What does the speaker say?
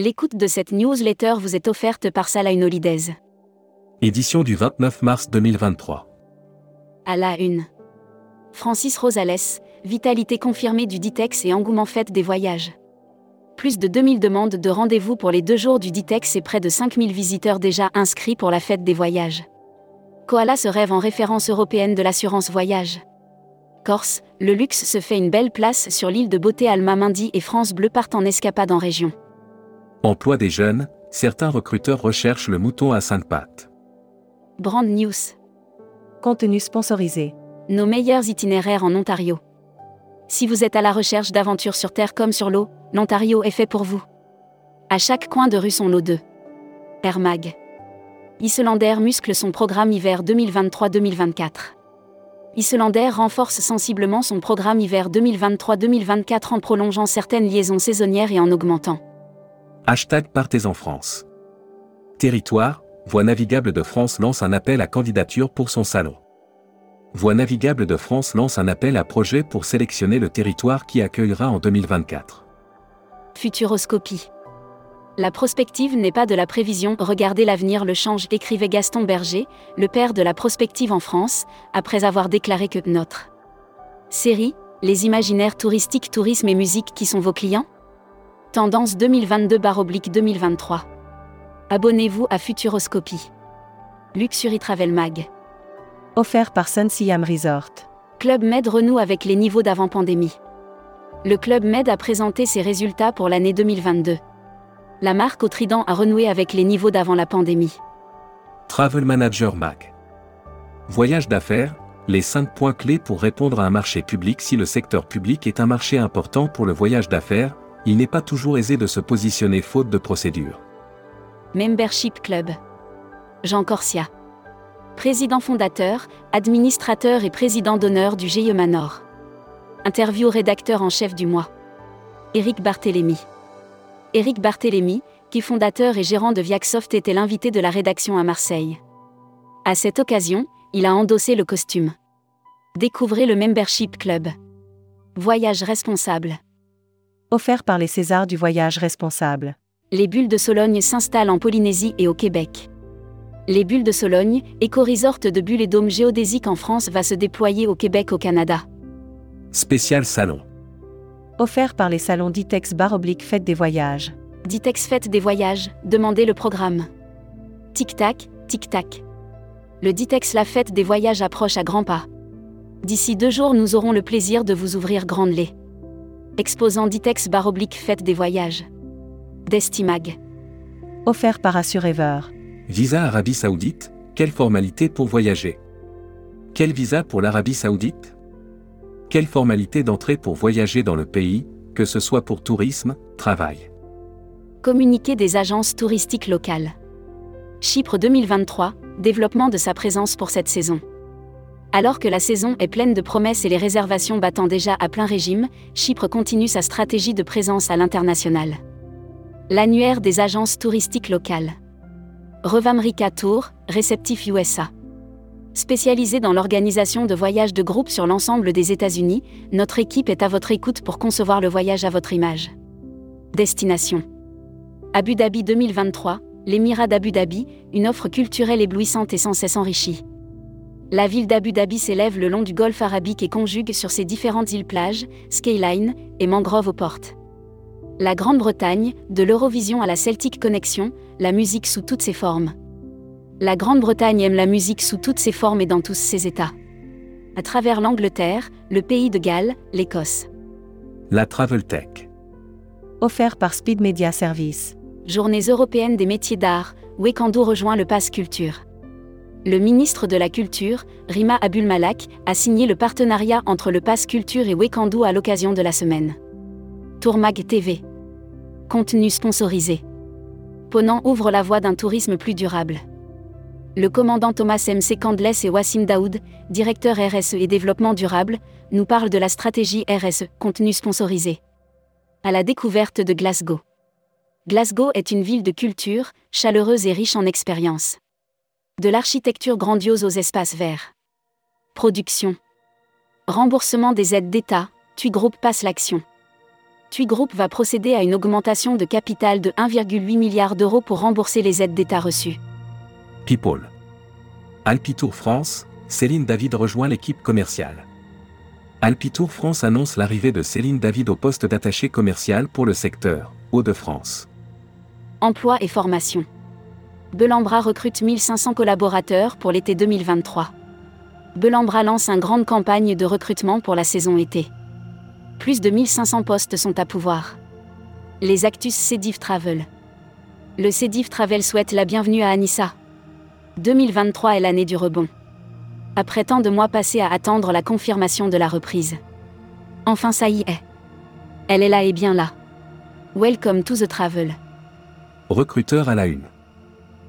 L'écoute de cette newsletter vous est offerte par Salah Holidays. Édition du 29 mars 2023. À la une. Francis Rosales, vitalité confirmée du Ditex et engouement fête des voyages. Plus de 2000 demandes de rendez-vous pour les deux jours du Ditex et près de 5000 visiteurs déjà inscrits pour la fête des voyages. Koala se rêve en référence européenne de l'assurance voyage. Corse, le luxe se fait une belle place sur l'île de beauté Alma Mindy et France Bleu partent en escapade en région. Emploi des jeunes, certains recruteurs recherchent le mouton à cinq pattes. Brand News. Contenu sponsorisé. Nos meilleurs itinéraires en Ontario. Si vous êtes à la recherche d'aventures sur terre comme sur l'eau, l'Ontario est fait pour vous. À chaque coin de rue son lot de Air Mag. Islander muscle son programme hiver 2023-2024. Islander renforce sensiblement son programme hiver 2023-2024 en prolongeant certaines liaisons saisonnières et en augmentant. Hashtag Partez en France. Territoire, Voie navigable de France lance un appel à candidature pour son salon. Voie navigable de France lance un appel à projet pour sélectionner le territoire qui accueillera en 2024. Futuroscopie. La prospective n'est pas de la prévision, regardez l'avenir le change, écrivait Gaston Berger, le père de la prospective en France, après avoir déclaré que notre série, les imaginaires touristiques, tourisme et musique qui sont vos clients Tendance 2022-2023. Abonnez-vous à Futuroscopie. Luxury Travel Mag. Offert par Sun Siam Resort. Club Med renoue avec les niveaux d'avant-pandémie. Le Club Med a présenté ses résultats pour l'année 2022. La marque au Trident a renoué avec les niveaux d'avant la pandémie. Travel Manager Mag. Voyage d'affaires, les 5 points clés pour répondre à un marché public si le secteur public est un marché important pour le voyage d'affaires, il n'est pas toujours aisé de se positionner faute de procédure. Membership Club. Jean Corsia. Président fondateur, administrateur et président d'honneur du GIE Manor. Interview rédacteur en chef du mois. Éric Barthélémy. Éric Barthélémy, qui fondateur et gérant de Viacsoft était l'invité de la rédaction à Marseille. À cette occasion, il a endossé le costume. Découvrez le Membership Club. Voyage responsable offert par les Césars du voyage responsable. Les bulles de Sologne s'installent en Polynésie et au Québec. Les bulles de Sologne, éco-resort de bulles et dômes géodésiques en France, va se déployer au Québec au Canada. Spécial salon. Offert par les salons Ditex Bar Oblique Fête des Voyages. Ditex Fête des Voyages, demandez le programme. Tic-tac, tic-tac. Le Ditex La Fête des Voyages approche à grands pas. D'ici deux jours, nous aurons le plaisir de vous ouvrir grande les exposant Ditex bar oblique fête des voyages. Destimag. Offert par Assurever. Visa Arabie Saoudite, quelle formalité pour voyager? Quel visa pour l'Arabie Saoudite? Quelle formalité d'entrée pour voyager dans le pays, que ce soit pour tourisme, travail? Communiqué des agences touristiques locales. Chypre 2023, développement de sa présence pour cette saison. Alors que la saison est pleine de promesses et les réservations battant déjà à plein régime, Chypre continue sa stratégie de présence à l'international. L'annuaire des agences touristiques locales. Revamrica Tour, réceptif USA. Spécialisée dans l'organisation de voyages de groupe sur l'ensemble des États-Unis, notre équipe est à votre écoute pour concevoir le voyage à votre image. Destination. Abu Dhabi 2023, l'Émirat d'Abu Dhabi, une offre culturelle éblouissante et sans cesse enrichie. La ville d'Abu Dhabi s'élève le long du golfe arabique et conjugue sur ses différentes îles-plages, skyline et mangroves aux portes. La Grande-Bretagne, de l'Eurovision à la Celtic Connection, la musique sous toutes ses formes. La Grande-Bretagne aime la musique sous toutes ses formes et dans tous ses états. À travers l'Angleterre, le pays de Galles, l'Écosse. La Travel Tech. Offert par Speed Media Service. Journées européennes des métiers d'art, Wekando rejoint le Pass Culture le ministre de la Culture, Rima Abulmalak, a signé le partenariat entre le Pass Culture et Wekandou à l'occasion de la semaine. Tourmag TV. Contenu sponsorisé. Ponant ouvre la voie d'un tourisme plus durable. Le commandant Thomas M.C. Candless et Wassim Daoud, directeur RSE et développement durable, nous parlent de la stratégie RSE, contenu sponsorisé. À la découverte de Glasgow. Glasgow est une ville de culture, chaleureuse et riche en expériences. De l'architecture grandiose aux espaces verts. Production. Remboursement des aides d'État, TUI Group passe l'action. TUI Group va procéder à une augmentation de capital de 1,8 milliard d'euros pour rembourser les aides d'État reçues. People. Alpitour France, Céline David rejoint l'équipe commerciale. Alpitour France annonce l'arrivée de Céline David au poste d'attaché commercial pour le secteur Hauts-de-France. Emploi et formation. Belambra recrute 1500 collaborateurs pour l'été 2023. Belambra lance une grande campagne de recrutement pour la saison été. Plus de 1500 postes sont à pouvoir. Les Actus Cédiv Travel. Le Cédiv Travel souhaite la bienvenue à Anissa. 2023 est l'année du rebond. Après tant de mois passés à attendre la confirmation de la reprise. Enfin ça y est. Elle est là et bien là. Welcome to the travel. Recruteur à la une.